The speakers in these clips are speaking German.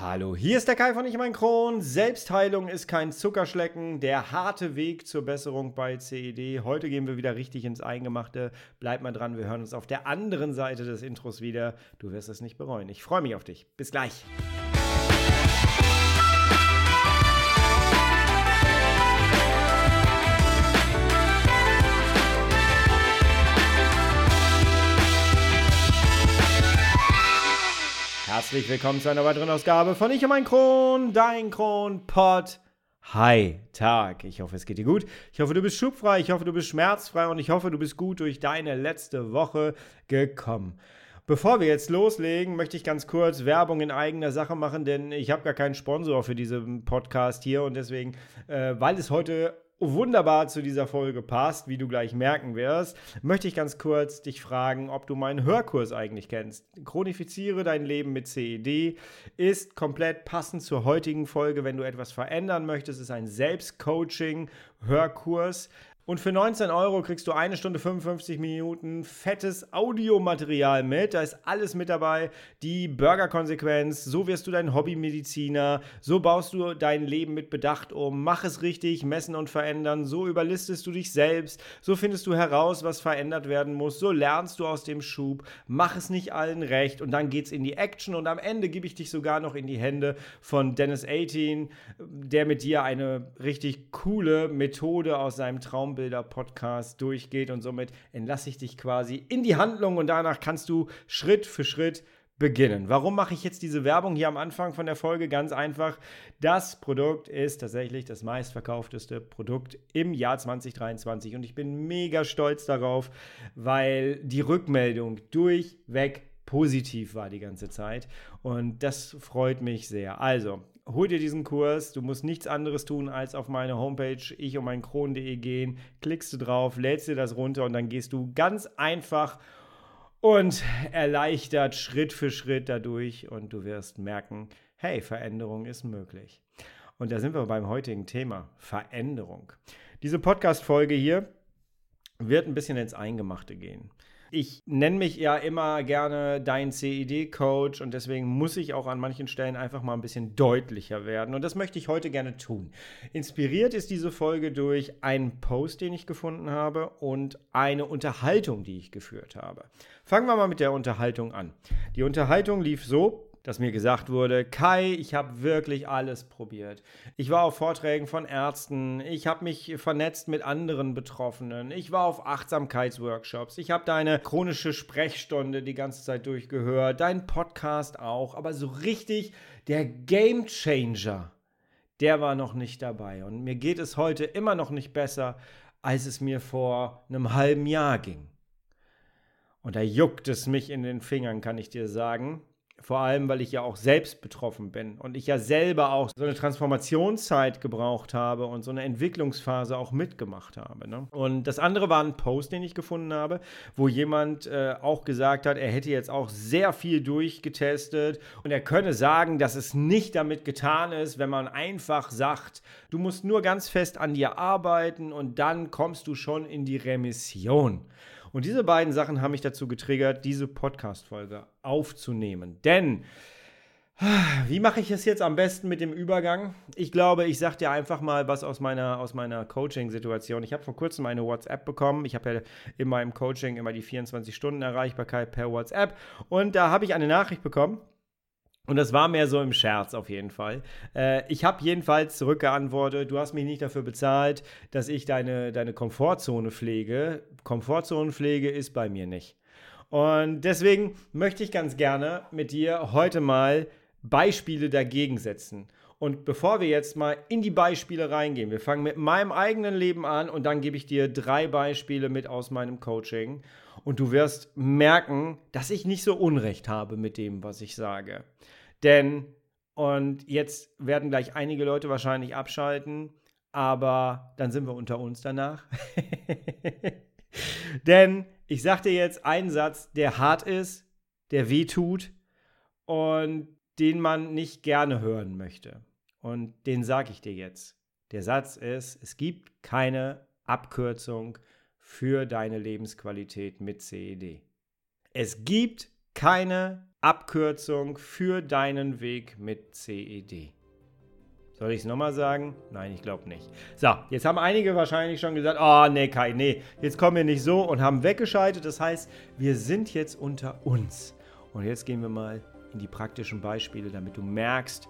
Hallo, hier ist der Kai von Ich mein Kron. Selbstheilung ist kein Zuckerschlecken, der harte Weg zur Besserung bei CED. Heute gehen wir wieder richtig ins Eingemachte. Bleib mal dran, wir hören uns auf der anderen Seite des Intros wieder. Du wirst es nicht bereuen. Ich freue mich auf dich. Bis gleich. Herzlich willkommen zu einer weiteren Ausgabe von Ich und mein Kron, dein Kronpott. Hi, Tag. Ich hoffe, es geht dir gut. Ich hoffe, du bist schubfrei. Ich hoffe, du bist schmerzfrei. Und ich hoffe, du bist gut durch deine letzte Woche gekommen. Bevor wir jetzt loslegen, möchte ich ganz kurz Werbung in eigener Sache machen, denn ich habe gar keinen Sponsor für diesen Podcast hier und deswegen, äh, weil es heute wunderbar zu dieser Folge passt, wie du gleich merken wirst, möchte ich ganz kurz dich fragen, ob du meinen Hörkurs eigentlich kennst. Chronifiziere dein Leben mit CED ist komplett passend zur heutigen Folge, wenn du etwas verändern möchtest. Es ist ein Selbstcoaching-Hörkurs. Und für 19 Euro kriegst du eine Stunde 55 Minuten fettes Audiomaterial mit. Da ist alles mit dabei. Die Burgerkonsequenz, so wirst du dein Hobbymediziner, so baust du dein Leben mit Bedacht um. Mach es richtig, messen und verändern. So überlistest du dich selbst. So findest du heraus, was verändert werden muss. So lernst du aus dem Schub. Mach es nicht allen recht. Und dann geht's in die Action. Und am Ende gebe ich dich sogar noch in die Hände von Dennis 18, der mit dir eine richtig coole Methode aus seinem Traumbild Traumbilder-Podcast durchgeht und somit entlasse ich dich quasi in die Handlung und danach kannst du Schritt für Schritt beginnen. Warum mache ich jetzt diese Werbung hier am Anfang von der Folge? Ganz einfach. Das Produkt ist tatsächlich das meistverkaufteste Produkt im Jahr 2023 und ich bin mega stolz darauf, weil die Rückmeldung durchweg positiv war die ganze Zeit und das freut mich sehr. Also, hol dir diesen Kurs. Du musst nichts anderes tun, als auf meine Homepage ich um mein Kron.de gehen. Klickst du drauf, lädst dir das runter und dann gehst du ganz einfach und erleichtert Schritt für Schritt dadurch und du wirst merken, hey, Veränderung ist möglich. Und da sind wir beim heutigen Thema, Veränderung. Diese Podcast-Folge hier wird ein bisschen ins Eingemachte gehen. Ich nenne mich ja immer gerne dein CED-Coach und deswegen muss ich auch an manchen Stellen einfach mal ein bisschen deutlicher werden. Und das möchte ich heute gerne tun. Inspiriert ist diese Folge durch einen Post, den ich gefunden habe und eine Unterhaltung, die ich geführt habe. Fangen wir mal mit der Unterhaltung an. Die Unterhaltung lief so, dass mir gesagt wurde, Kai, ich habe wirklich alles probiert. Ich war auf Vorträgen von Ärzten, ich habe mich vernetzt mit anderen Betroffenen, ich war auf Achtsamkeitsworkshops, ich habe deine chronische Sprechstunde die ganze Zeit durchgehört, deinen Podcast auch, aber so richtig der Game Changer, der war noch nicht dabei. Und mir geht es heute immer noch nicht besser, als es mir vor einem halben Jahr ging. Und da juckt es mich in den Fingern, kann ich dir sagen. Vor allem, weil ich ja auch selbst betroffen bin und ich ja selber auch so eine Transformationszeit gebraucht habe und so eine Entwicklungsphase auch mitgemacht habe. Ne? Und das andere war ein Post, den ich gefunden habe, wo jemand äh, auch gesagt hat, er hätte jetzt auch sehr viel durchgetestet und er könne sagen, dass es nicht damit getan ist, wenn man einfach sagt, du musst nur ganz fest an dir arbeiten und dann kommst du schon in die Remission. Und diese beiden Sachen haben mich dazu getriggert, diese Podcast-Folge aufzunehmen. Denn wie mache ich es jetzt am besten mit dem Übergang? Ich glaube, ich sage dir einfach mal was aus meiner, aus meiner Coaching-Situation. Ich habe vor kurzem eine WhatsApp bekommen. Ich habe ja in meinem Coaching immer die 24-Stunden-Erreichbarkeit per WhatsApp. Und da habe ich eine Nachricht bekommen und das war mehr so im Scherz auf jeden Fall. Äh, ich habe jedenfalls zurückgeantwortet, du hast mich nicht dafür bezahlt, dass ich deine, deine Komfortzone pflege. Komfortzonenpflege ist bei mir nicht. Und deswegen möchte ich ganz gerne mit dir heute mal Beispiele dagegen setzen. Und bevor wir jetzt mal in die Beispiele reingehen, wir fangen mit meinem eigenen Leben an und dann gebe ich dir drei Beispiele mit aus meinem Coaching. Und du wirst merken, dass ich nicht so Unrecht habe mit dem, was ich sage. Denn, und jetzt werden gleich einige Leute wahrscheinlich abschalten, aber dann sind wir unter uns danach. Denn ich sag dir jetzt einen Satz, der hart ist, der weh tut und den man nicht gerne hören möchte. Und den sage ich dir jetzt. Der Satz ist, es gibt keine Abkürzung für deine Lebensqualität mit CED. Es gibt keine Abkürzung für deinen Weg mit CED. Soll ich es nochmal sagen? Nein, ich glaube nicht. So, jetzt haben einige wahrscheinlich schon gesagt, oh nee, Kai, nee, jetzt kommen wir nicht so und haben weggeschaltet. Das heißt, wir sind jetzt unter uns. Und jetzt gehen wir mal in die praktischen Beispiele, damit du merkst,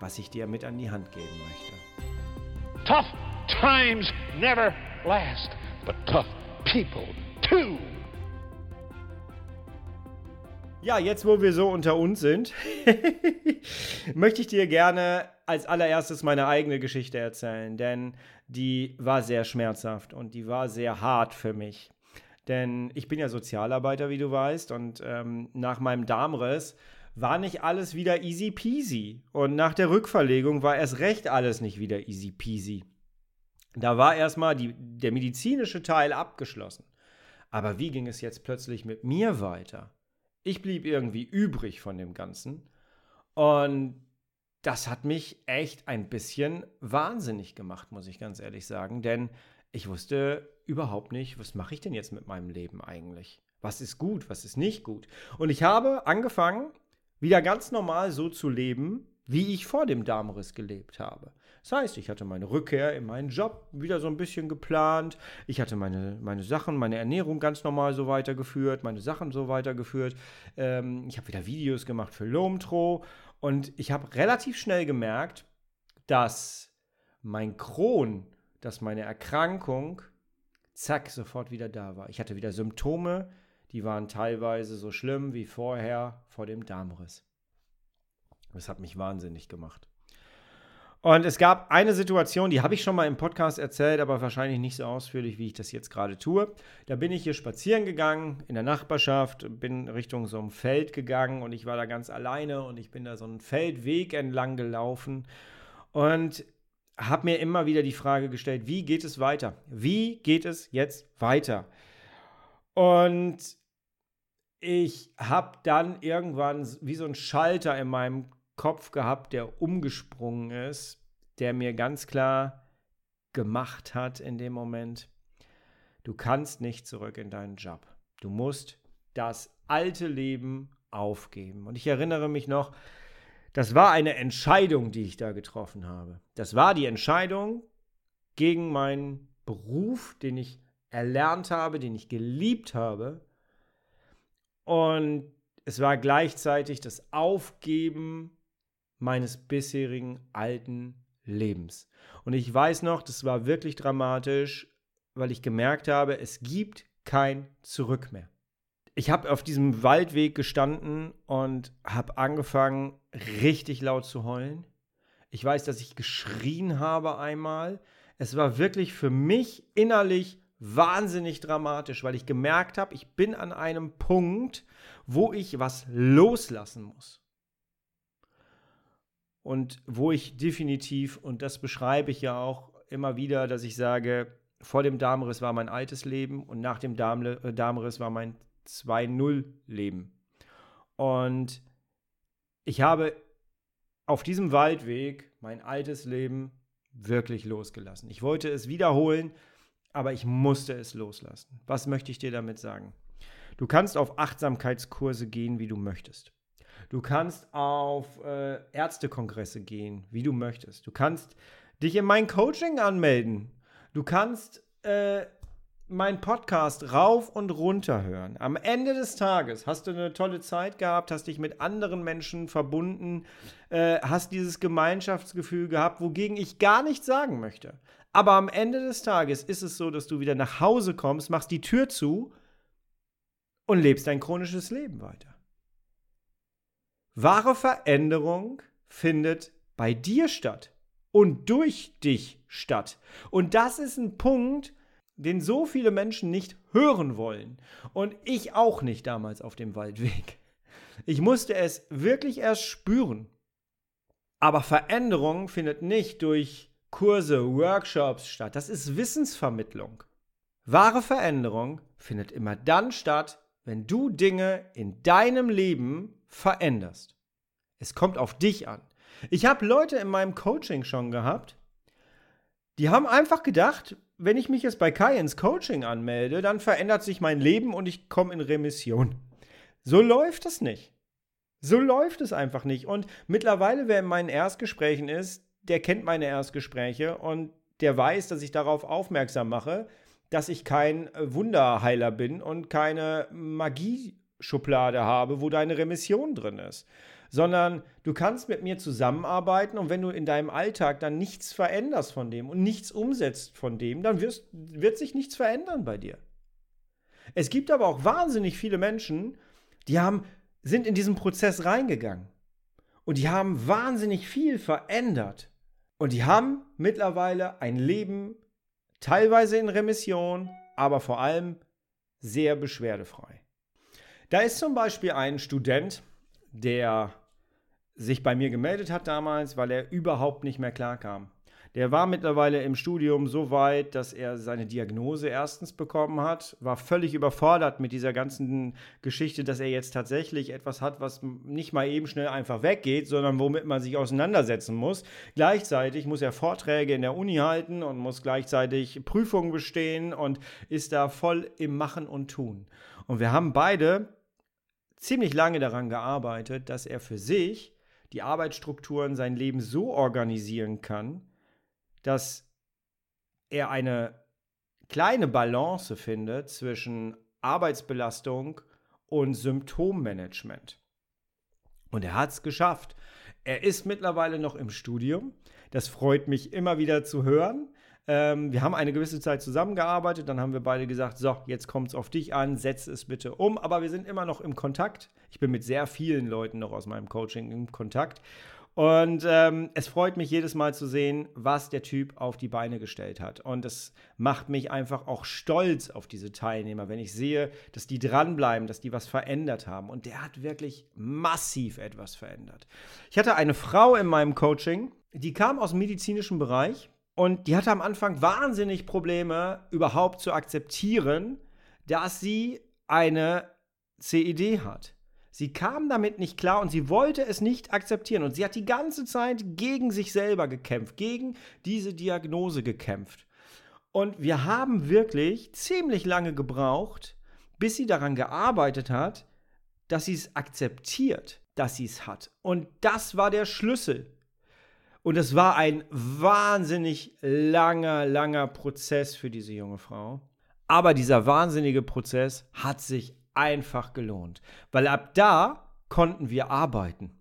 was ich dir mit an die Hand geben möchte. Tough times never last, but tough people too. Ja, jetzt wo wir so unter uns sind, möchte ich dir gerne als allererstes meine eigene Geschichte erzählen, denn die war sehr schmerzhaft und die war sehr hart für mich. Denn ich bin ja Sozialarbeiter, wie du weißt, und ähm, nach meinem Darmriss war nicht alles wieder easy peasy. Und nach der Rückverlegung war erst recht alles nicht wieder easy peasy. Da war erstmal der medizinische Teil abgeschlossen. Aber wie ging es jetzt plötzlich mit mir weiter? Ich blieb irgendwie übrig von dem Ganzen. Und das hat mich echt ein bisschen wahnsinnig gemacht, muss ich ganz ehrlich sagen. Denn ich wusste überhaupt nicht, was mache ich denn jetzt mit meinem Leben eigentlich? Was ist gut, was ist nicht gut? Und ich habe angefangen, wieder ganz normal so zu leben, wie ich vor dem Darmriss gelebt habe. Das heißt, ich hatte meine Rückkehr in meinen Job wieder so ein bisschen geplant. Ich hatte meine, meine Sachen, meine Ernährung ganz normal so weitergeführt, meine Sachen so weitergeführt. Ähm, ich habe wieder Videos gemacht für Lomtro und ich habe relativ schnell gemerkt, dass mein Kron, dass meine Erkrankung, zack, sofort wieder da war. Ich hatte wieder Symptome, die waren teilweise so schlimm wie vorher vor dem Darmriss. Das hat mich wahnsinnig gemacht. Und es gab eine Situation, die habe ich schon mal im Podcast erzählt, aber wahrscheinlich nicht so ausführlich, wie ich das jetzt gerade tue. Da bin ich hier spazieren gegangen in der Nachbarschaft, bin Richtung so einem Feld gegangen und ich war da ganz alleine und ich bin da so einen Feldweg entlang gelaufen und habe mir immer wieder die Frage gestellt, wie geht es weiter? Wie geht es jetzt weiter? Und ich habe dann irgendwann wie so ein Schalter in meinem Kopf gehabt, der umgesprungen ist, der mir ganz klar gemacht hat in dem Moment, du kannst nicht zurück in deinen Job. Du musst das alte Leben aufgeben. Und ich erinnere mich noch, das war eine Entscheidung, die ich da getroffen habe. Das war die Entscheidung gegen meinen Beruf, den ich erlernt habe, den ich geliebt habe. Und es war gleichzeitig das Aufgeben meines bisherigen alten Lebens. Und ich weiß noch, das war wirklich dramatisch, weil ich gemerkt habe, es gibt kein Zurück mehr. Ich habe auf diesem Waldweg gestanden und habe angefangen, richtig laut zu heulen. Ich weiß, dass ich geschrien habe einmal. Es war wirklich für mich innerlich wahnsinnig dramatisch, weil ich gemerkt habe, ich bin an einem Punkt, wo ich was loslassen muss und wo ich definitiv, und das beschreibe ich ja auch immer wieder, dass ich sage, vor dem Darmriss war mein altes Leben und nach dem äh, Darmriss war mein 2-0-Leben. Und ich habe auf diesem Waldweg mein altes Leben wirklich losgelassen. Ich wollte es wiederholen, aber ich musste es loslassen. Was möchte ich dir damit sagen? Du kannst auf Achtsamkeitskurse gehen, wie du möchtest. Du kannst auf äh, Ärztekongresse gehen, wie du möchtest. Du kannst dich in mein Coaching anmelden. Du kannst äh, meinen Podcast rauf und runter hören. Am Ende des Tages hast du eine tolle Zeit gehabt, hast dich mit anderen Menschen verbunden, äh, hast dieses Gemeinschaftsgefühl gehabt, wogegen ich gar nichts sagen möchte. Aber am Ende des Tages ist es so, dass du wieder nach Hause kommst, machst die Tür zu und lebst dein chronisches Leben weiter. Wahre Veränderung findet bei dir statt und durch dich statt. Und das ist ein Punkt, den so viele Menschen nicht hören wollen. Und ich auch nicht damals auf dem Waldweg. Ich musste es wirklich erst spüren. Aber Veränderung findet nicht durch Kurse, Workshops statt. Das ist Wissensvermittlung. Wahre Veränderung findet immer dann statt, wenn du Dinge in deinem Leben veränderst. Es kommt auf dich an. Ich habe Leute in meinem Coaching schon gehabt, die haben einfach gedacht, wenn ich mich jetzt bei Kai ins Coaching anmelde, dann verändert sich mein Leben und ich komme in Remission. So läuft es nicht. So läuft es einfach nicht. Und mittlerweile, wer in meinen Erstgesprächen ist, der kennt meine Erstgespräche und der weiß, dass ich darauf aufmerksam mache, dass ich kein Wunderheiler bin und keine Magieschublade habe, wo deine Remission drin ist. Sondern du kannst mit mir zusammenarbeiten und wenn du in deinem Alltag dann nichts veränderst von dem und nichts umsetzt von dem, dann wirst, wird sich nichts verändern bei dir. Es gibt aber auch wahnsinnig viele Menschen, die haben, sind in diesen Prozess reingegangen. Und die haben wahnsinnig viel verändert. Und die haben mittlerweile ein Leben, teilweise in Remission, aber vor allem sehr beschwerdefrei. Da ist zum Beispiel ein Student, der sich bei mir gemeldet hat damals, weil er überhaupt nicht mehr klarkam. Der war mittlerweile im Studium so weit, dass er seine Diagnose erstens bekommen hat, war völlig überfordert mit dieser ganzen Geschichte, dass er jetzt tatsächlich etwas hat, was nicht mal eben schnell einfach weggeht, sondern womit man sich auseinandersetzen muss. Gleichzeitig muss er Vorträge in der Uni halten und muss gleichzeitig Prüfungen bestehen und ist da voll im Machen und Tun. Und wir haben beide ziemlich lange daran gearbeitet, dass er für sich die Arbeitsstrukturen, sein Leben so organisieren kann, dass er eine kleine Balance findet zwischen Arbeitsbelastung und Symptommanagement. Und er hat es geschafft. Er ist mittlerweile noch im Studium. Das freut mich immer wieder zu hören. Ähm, wir haben eine gewisse Zeit zusammengearbeitet, dann haben wir beide gesagt, so, jetzt kommt es auf dich an, setze es bitte um. Aber wir sind immer noch im Kontakt. Ich bin mit sehr vielen Leuten noch aus meinem Coaching im Kontakt. Und ähm, es freut mich jedes Mal zu sehen, was der Typ auf die Beine gestellt hat. Und es macht mich einfach auch stolz auf diese Teilnehmer, wenn ich sehe, dass die dranbleiben, dass die was verändert haben. Und der hat wirklich massiv etwas verändert. Ich hatte eine Frau in meinem Coaching, die kam aus dem medizinischen Bereich und die hatte am Anfang wahnsinnig Probleme, überhaupt zu akzeptieren, dass sie eine CED hat. Sie kam damit nicht klar und sie wollte es nicht akzeptieren. Und sie hat die ganze Zeit gegen sich selber gekämpft, gegen diese Diagnose gekämpft. Und wir haben wirklich ziemlich lange gebraucht, bis sie daran gearbeitet hat, dass sie es akzeptiert, dass sie es hat. Und das war der Schlüssel. Und es war ein wahnsinnig langer, langer Prozess für diese junge Frau. Aber dieser wahnsinnige Prozess hat sich einfach gelohnt, weil ab da konnten wir arbeiten.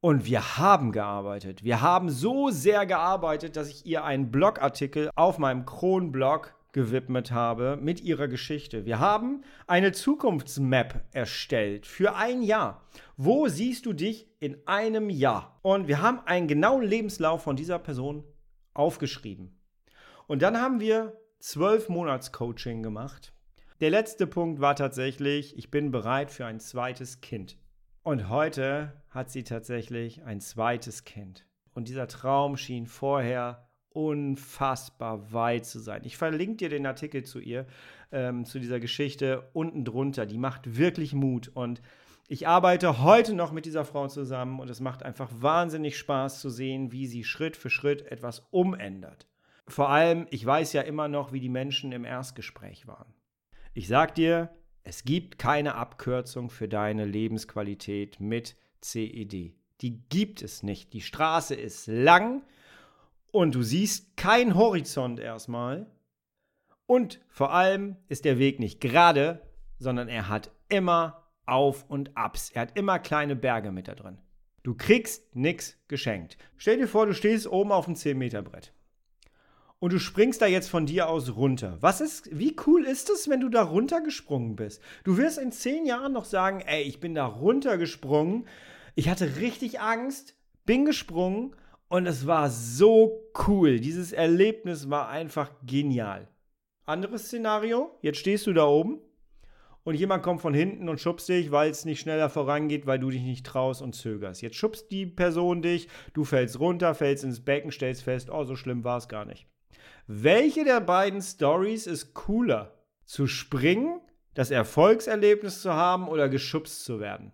Und wir haben gearbeitet. Wir haben so sehr gearbeitet, dass ich ihr einen Blogartikel auf meinem Kronblog gewidmet habe mit ihrer Geschichte. Wir haben eine Zukunftsmap erstellt für ein Jahr. Wo siehst du dich in einem Jahr? Und wir haben einen genauen Lebenslauf von dieser Person aufgeschrieben. Und dann haben wir zwölf Monats Coaching gemacht der letzte Punkt war tatsächlich, ich bin bereit für ein zweites Kind. Und heute hat sie tatsächlich ein zweites Kind. Und dieser Traum schien vorher unfassbar weit zu sein. Ich verlinke dir den Artikel zu ihr, ähm, zu dieser Geschichte unten drunter. Die macht wirklich Mut. Und ich arbeite heute noch mit dieser Frau zusammen und es macht einfach wahnsinnig Spaß zu sehen, wie sie Schritt für Schritt etwas umändert. Vor allem, ich weiß ja immer noch, wie die Menschen im Erstgespräch waren. Ich sag dir, es gibt keine Abkürzung für deine Lebensqualität mit CED. Die gibt es nicht. Die Straße ist lang und du siehst keinen Horizont erstmal. Und vor allem ist der Weg nicht gerade, sondern er hat immer Auf und Abs. Er hat immer kleine Berge mit da drin. Du kriegst nichts geschenkt. Stell dir vor, du stehst oben auf dem 10-Meter-Brett und du springst da jetzt von dir aus runter. Was ist, wie cool ist es, wenn du da runtergesprungen bist? Du wirst in zehn Jahren noch sagen, ey, ich bin da runtergesprungen, ich hatte richtig Angst, bin gesprungen und es war so cool. Dieses Erlebnis war einfach genial. Anderes Szenario, jetzt stehst du da oben und jemand kommt von hinten und schubst dich, weil es nicht schneller vorangeht, weil du dich nicht traust und zögerst. Jetzt schubst die Person dich, du fällst runter, fällst ins Becken, stellst fest, oh, so schlimm war es gar nicht. Welche der beiden Stories ist cooler? Zu springen, das Erfolgserlebnis zu haben oder geschubst zu werden?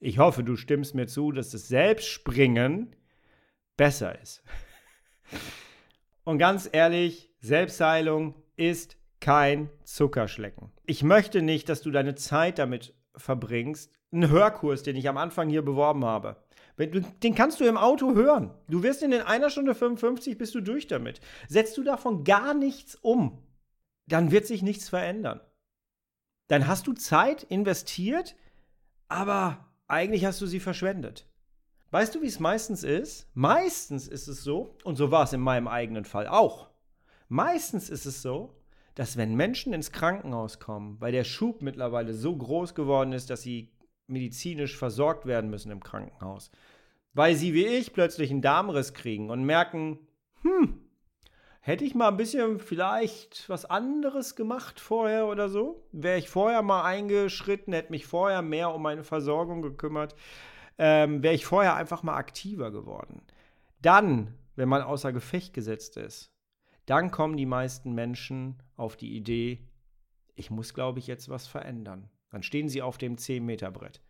Ich hoffe, du stimmst mir zu, dass das Selbstspringen besser ist. Und ganz ehrlich, Selbstheilung ist kein Zuckerschlecken. Ich möchte nicht, dass du deine Zeit damit verbringst, einen Hörkurs, den ich am Anfang hier beworben habe. Den kannst du im Auto hören. Du wirst in einer Stunde 55 bist du durch damit. Setzt du davon gar nichts um, dann wird sich nichts verändern. Dann hast du Zeit investiert, aber eigentlich hast du sie verschwendet. Weißt du, wie es meistens ist? Meistens ist es so, und so war es in meinem eigenen Fall auch. Meistens ist es so, dass wenn Menschen ins Krankenhaus kommen, weil der Schub mittlerweile so groß geworden ist, dass sie medizinisch versorgt werden müssen im Krankenhaus, weil sie wie ich plötzlich einen Darmriss kriegen und merken, hm, hätte ich mal ein bisschen vielleicht was anderes gemacht vorher oder so, wäre ich vorher mal eingeschritten, hätte mich vorher mehr um meine Versorgung gekümmert, ähm, wäre ich vorher einfach mal aktiver geworden. Dann, wenn man außer Gefecht gesetzt ist, dann kommen die meisten Menschen auf die Idee, ich muss, glaube ich, jetzt was verändern. Dann stehen sie auf dem 10-Meter-Brett.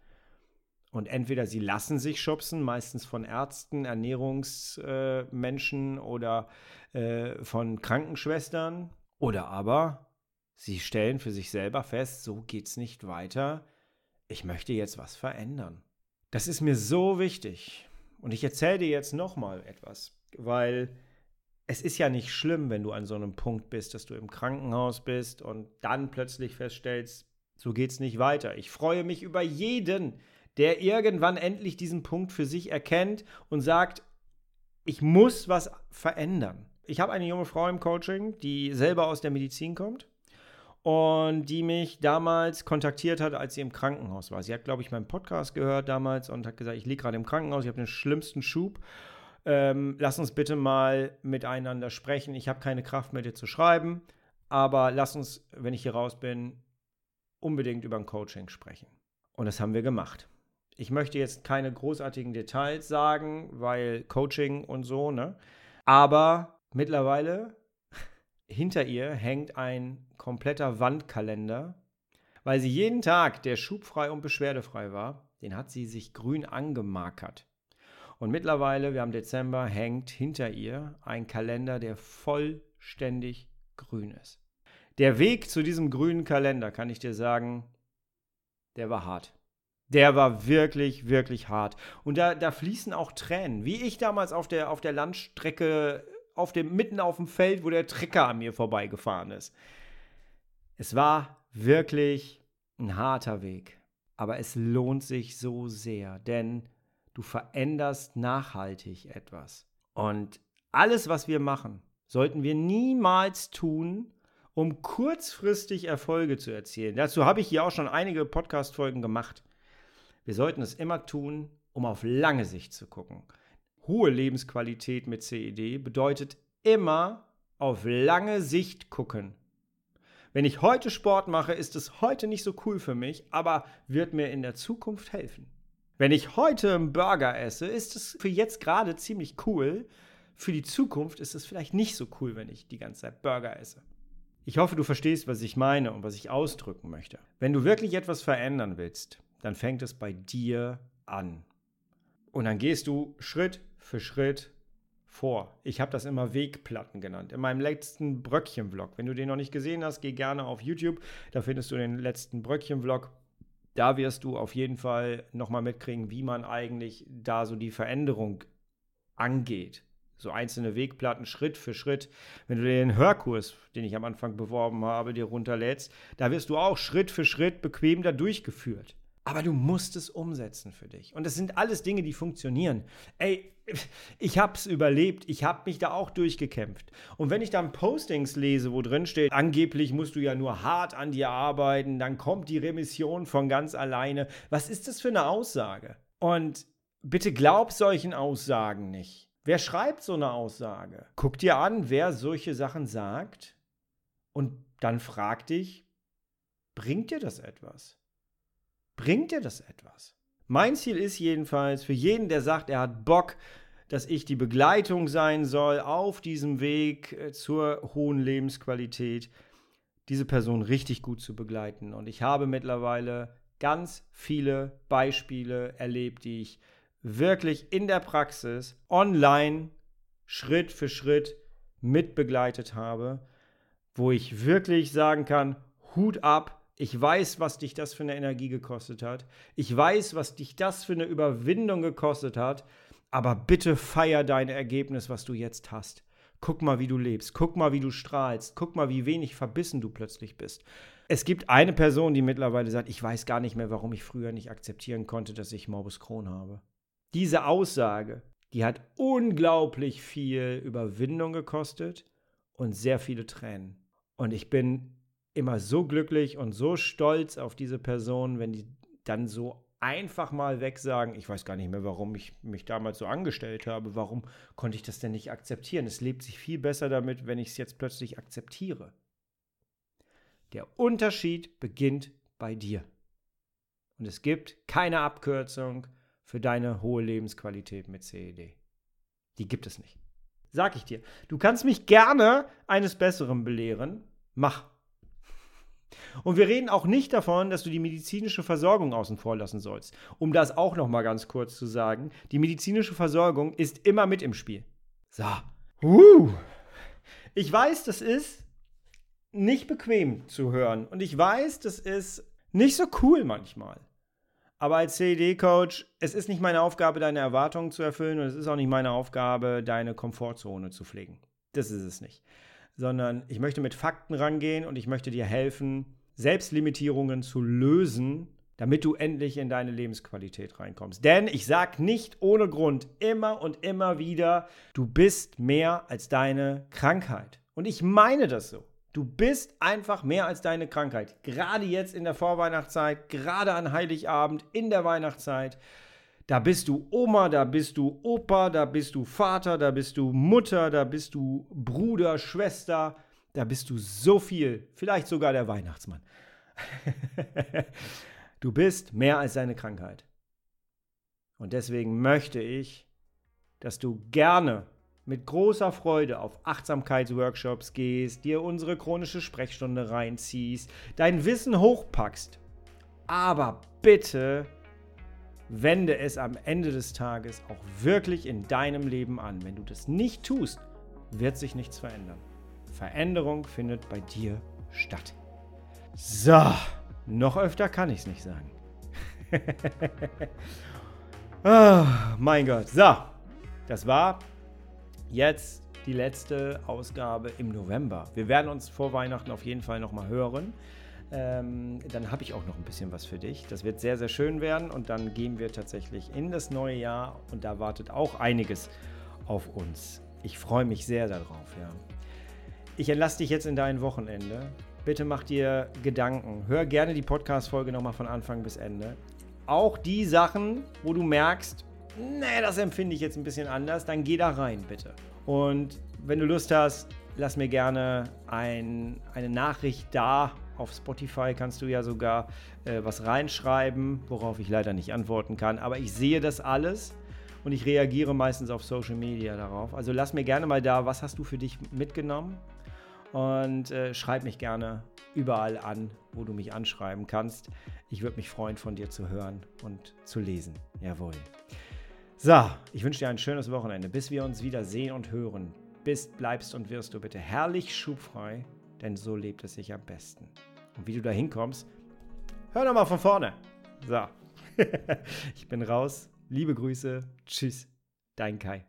Und entweder sie lassen sich schubsen, meistens von Ärzten, Ernährungsmenschen äh, oder äh, von Krankenschwestern, oder aber sie stellen für sich selber fest, so geht's nicht weiter. Ich möchte jetzt was verändern. Das ist mir so wichtig. Und ich erzähle dir jetzt nochmal etwas, weil es ist ja nicht schlimm, wenn du an so einem Punkt bist, dass du im Krankenhaus bist und dann plötzlich feststellst, so geht's nicht weiter. Ich freue mich über jeden, der irgendwann endlich diesen Punkt für sich erkennt und sagt, ich muss was verändern. Ich habe eine junge Frau im Coaching, die selber aus der Medizin kommt und die mich damals kontaktiert hat, als sie im Krankenhaus war. Sie hat, glaube ich, meinen Podcast gehört damals und hat gesagt, ich liege gerade im Krankenhaus, ich habe den schlimmsten Schub ähm, lass uns bitte mal miteinander sprechen. Ich habe keine Kraft mehr, dir zu schreiben, aber lass uns, wenn ich hier raus bin, unbedingt über ein Coaching sprechen. Und das haben wir gemacht. Ich möchte jetzt keine großartigen Details sagen, weil Coaching und so, ne? Aber mittlerweile hinter ihr hängt ein kompletter Wandkalender, weil sie jeden Tag, der schubfrei und beschwerdefrei war, den hat sie sich grün angemarkert. Und mittlerweile, wir haben Dezember, hängt hinter ihr ein Kalender, der vollständig grün ist. Der Weg zu diesem grünen Kalender, kann ich dir sagen, der war hart. Der war wirklich, wirklich hart. Und da, da fließen auch Tränen. Wie ich damals auf der, auf der Landstrecke, auf dem, mitten auf dem Feld, wo der Trecker an mir vorbeigefahren ist. Es war wirklich ein harter Weg. Aber es lohnt sich so sehr, denn du veränderst nachhaltig etwas. Und alles, was wir machen, sollten wir niemals tun, um kurzfristig Erfolge zu erzielen. Dazu habe ich hier auch schon einige Podcast-Folgen gemacht. Wir sollten es immer tun, um auf lange Sicht zu gucken. Hohe Lebensqualität mit CED bedeutet immer auf lange Sicht gucken. Wenn ich heute Sport mache, ist es heute nicht so cool für mich, aber wird mir in der Zukunft helfen. Wenn ich heute einen Burger esse, ist es für jetzt gerade ziemlich cool. Für die Zukunft ist es vielleicht nicht so cool, wenn ich die ganze Zeit Burger esse. Ich hoffe, du verstehst, was ich meine und was ich ausdrücken möchte. Wenn du wirklich etwas verändern willst, dann fängt es bei dir an. Und dann gehst du Schritt für Schritt vor. Ich habe das immer Wegplatten genannt. In meinem letzten Bröckchen-Vlog. Wenn du den noch nicht gesehen hast, geh gerne auf YouTube. Da findest du den letzten Bröckchen-Vlog da wirst du auf jeden Fall nochmal mitkriegen, wie man eigentlich da so die Veränderung angeht. So einzelne Wegplatten Schritt für Schritt. Wenn du den Hörkurs, den ich am Anfang beworben habe, dir runterlädst, da wirst du auch Schritt für Schritt bequem da durchgeführt. Aber du musst es umsetzen für dich. Und das sind alles Dinge, die funktionieren. Ey, ich hab's überlebt. Ich hab mich da auch durchgekämpft. Und wenn ich dann Postings lese, wo drin steht, angeblich musst du ja nur hart an dir arbeiten, dann kommt die Remission von ganz alleine. Was ist das für eine Aussage? Und bitte glaub solchen Aussagen nicht. Wer schreibt so eine Aussage? Guck dir an, wer solche Sachen sagt und dann frag dich, bringt dir das etwas? Bringt dir das etwas? Mein Ziel ist jedenfalls für jeden, der sagt, er hat Bock, dass ich die Begleitung sein soll auf diesem Weg äh, zur hohen Lebensqualität, diese Person richtig gut zu begleiten. Und ich habe mittlerweile ganz viele Beispiele erlebt, die ich wirklich in der Praxis online Schritt für Schritt mitbegleitet habe, wo ich wirklich sagen kann, Hut ab, ich weiß, was dich das für eine Energie gekostet hat. Ich weiß, was dich das für eine Überwindung gekostet hat. Aber bitte feier dein Ergebnis, was du jetzt hast. Guck mal, wie du lebst. Guck mal, wie du strahlst. Guck mal, wie wenig verbissen du plötzlich bist. Es gibt eine Person, die mittlerweile sagt, ich weiß gar nicht mehr, warum ich früher nicht akzeptieren konnte, dass ich Morbus Crohn habe. Diese Aussage, die hat unglaublich viel Überwindung gekostet und sehr viele Tränen. Und ich bin immer so glücklich und so stolz auf diese Person, wenn die dann so einfach mal wegsagen, ich weiß gar nicht mehr, warum ich mich damals so angestellt habe, warum konnte ich das denn nicht akzeptieren? Es lebt sich viel besser damit, wenn ich es jetzt plötzlich akzeptiere. Der Unterschied beginnt bei dir. Und es gibt keine Abkürzung für deine hohe Lebensqualität mit CED. Die gibt es nicht. Sag ich dir. Du kannst mich gerne eines Besseren belehren. Mach. Und wir reden auch nicht davon, dass du die medizinische Versorgung außen vor lassen sollst. Um das auch noch mal ganz kurz zu sagen, die medizinische Versorgung ist immer mit im Spiel. So. Uh. Ich weiß, das ist nicht bequem zu hören und ich weiß, das ist nicht so cool manchmal. Aber als CED-Coach, es ist nicht meine Aufgabe, deine Erwartungen zu erfüllen und es ist auch nicht meine Aufgabe, deine Komfortzone zu pflegen. Das ist es nicht. Sondern ich möchte mit Fakten rangehen und ich möchte dir helfen, Selbstlimitierungen zu lösen, damit du endlich in deine Lebensqualität reinkommst. Denn ich sage nicht ohne Grund immer und immer wieder, du bist mehr als deine Krankheit. Und ich meine das so. Du bist einfach mehr als deine Krankheit. Gerade jetzt in der Vorweihnachtszeit, gerade an Heiligabend, in der Weihnachtszeit. Da bist du Oma, da bist du Opa, da bist du Vater, da bist du Mutter, da bist du Bruder, Schwester, da bist du so viel, vielleicht sogar der Weihnachtsmann. du bist mehr als deine Krankheit. Und deswegen möchte ich, dass du gerne mit großer Freude auf Achtsamkeitsworkshops gehst, dir unsere chronische Sprechstunde reinziehst, dein Wissen hochpackst. Aber bitte wende es am Ende des Tages auch wirklich in deinem Leben an. Wenn du das nicht tust, wird sich nichts verändern. Veränderung findet bei dir statt. So, noch öfter kann ich es nicht sagen. oh, mein Gott. So, das war jetzt die letzte Ausgabe im November. Wir werden uns vor Weihnachten auf jeden Fall nochmal hören. Ähm, dann habe ich auch noch ein bisschen was für dich. Das wird sehr, sehr schön werden und dann gehen wir tatsächlich in das neue Jahr und da wartet auch einiges auf uns. Ich freue mich sehr darauf, ja. Ich entlasse dich jetzt in dein Wochenende. Bitte mach dir Gedanken. Hör gerne die Podcast-Folge nochmal von Anfang bis Ende. Auch die Sachen, wo du merkst, nee, das empfinde ich jetzt ein bisschen anders, dann geh da rein, bitte. Und wenn du Lust hast, lass mir gerne ein, eine Nachricht da. Auf Spotify kannst du ja sogar äh, was reinschreiben, worauf ich leider nicht antworten kann. Aber ich sehe das alles und ich reagiere meistens auf Social Media darauf. Also lass mir gerne mal da, was hast du für dich mitgenommen? Und äh, schreib mich gerne überall an, wo du mich anschreiben kannst. Ich würde mich freuen, von dir zu hören und zu lesen. Jawohl. So, ich wünsche dir ein schönes Wochenende, bis wir uns wieder sehen und hören. Bist, bleibst und wirst du bitte herrlich schubfrei, denn so lebt es sich am besten. Und wie du da hinkommst, hör nochmal von vorne. So, ich bin raus. Liebe Grüße. Tschüss. Dein Kai.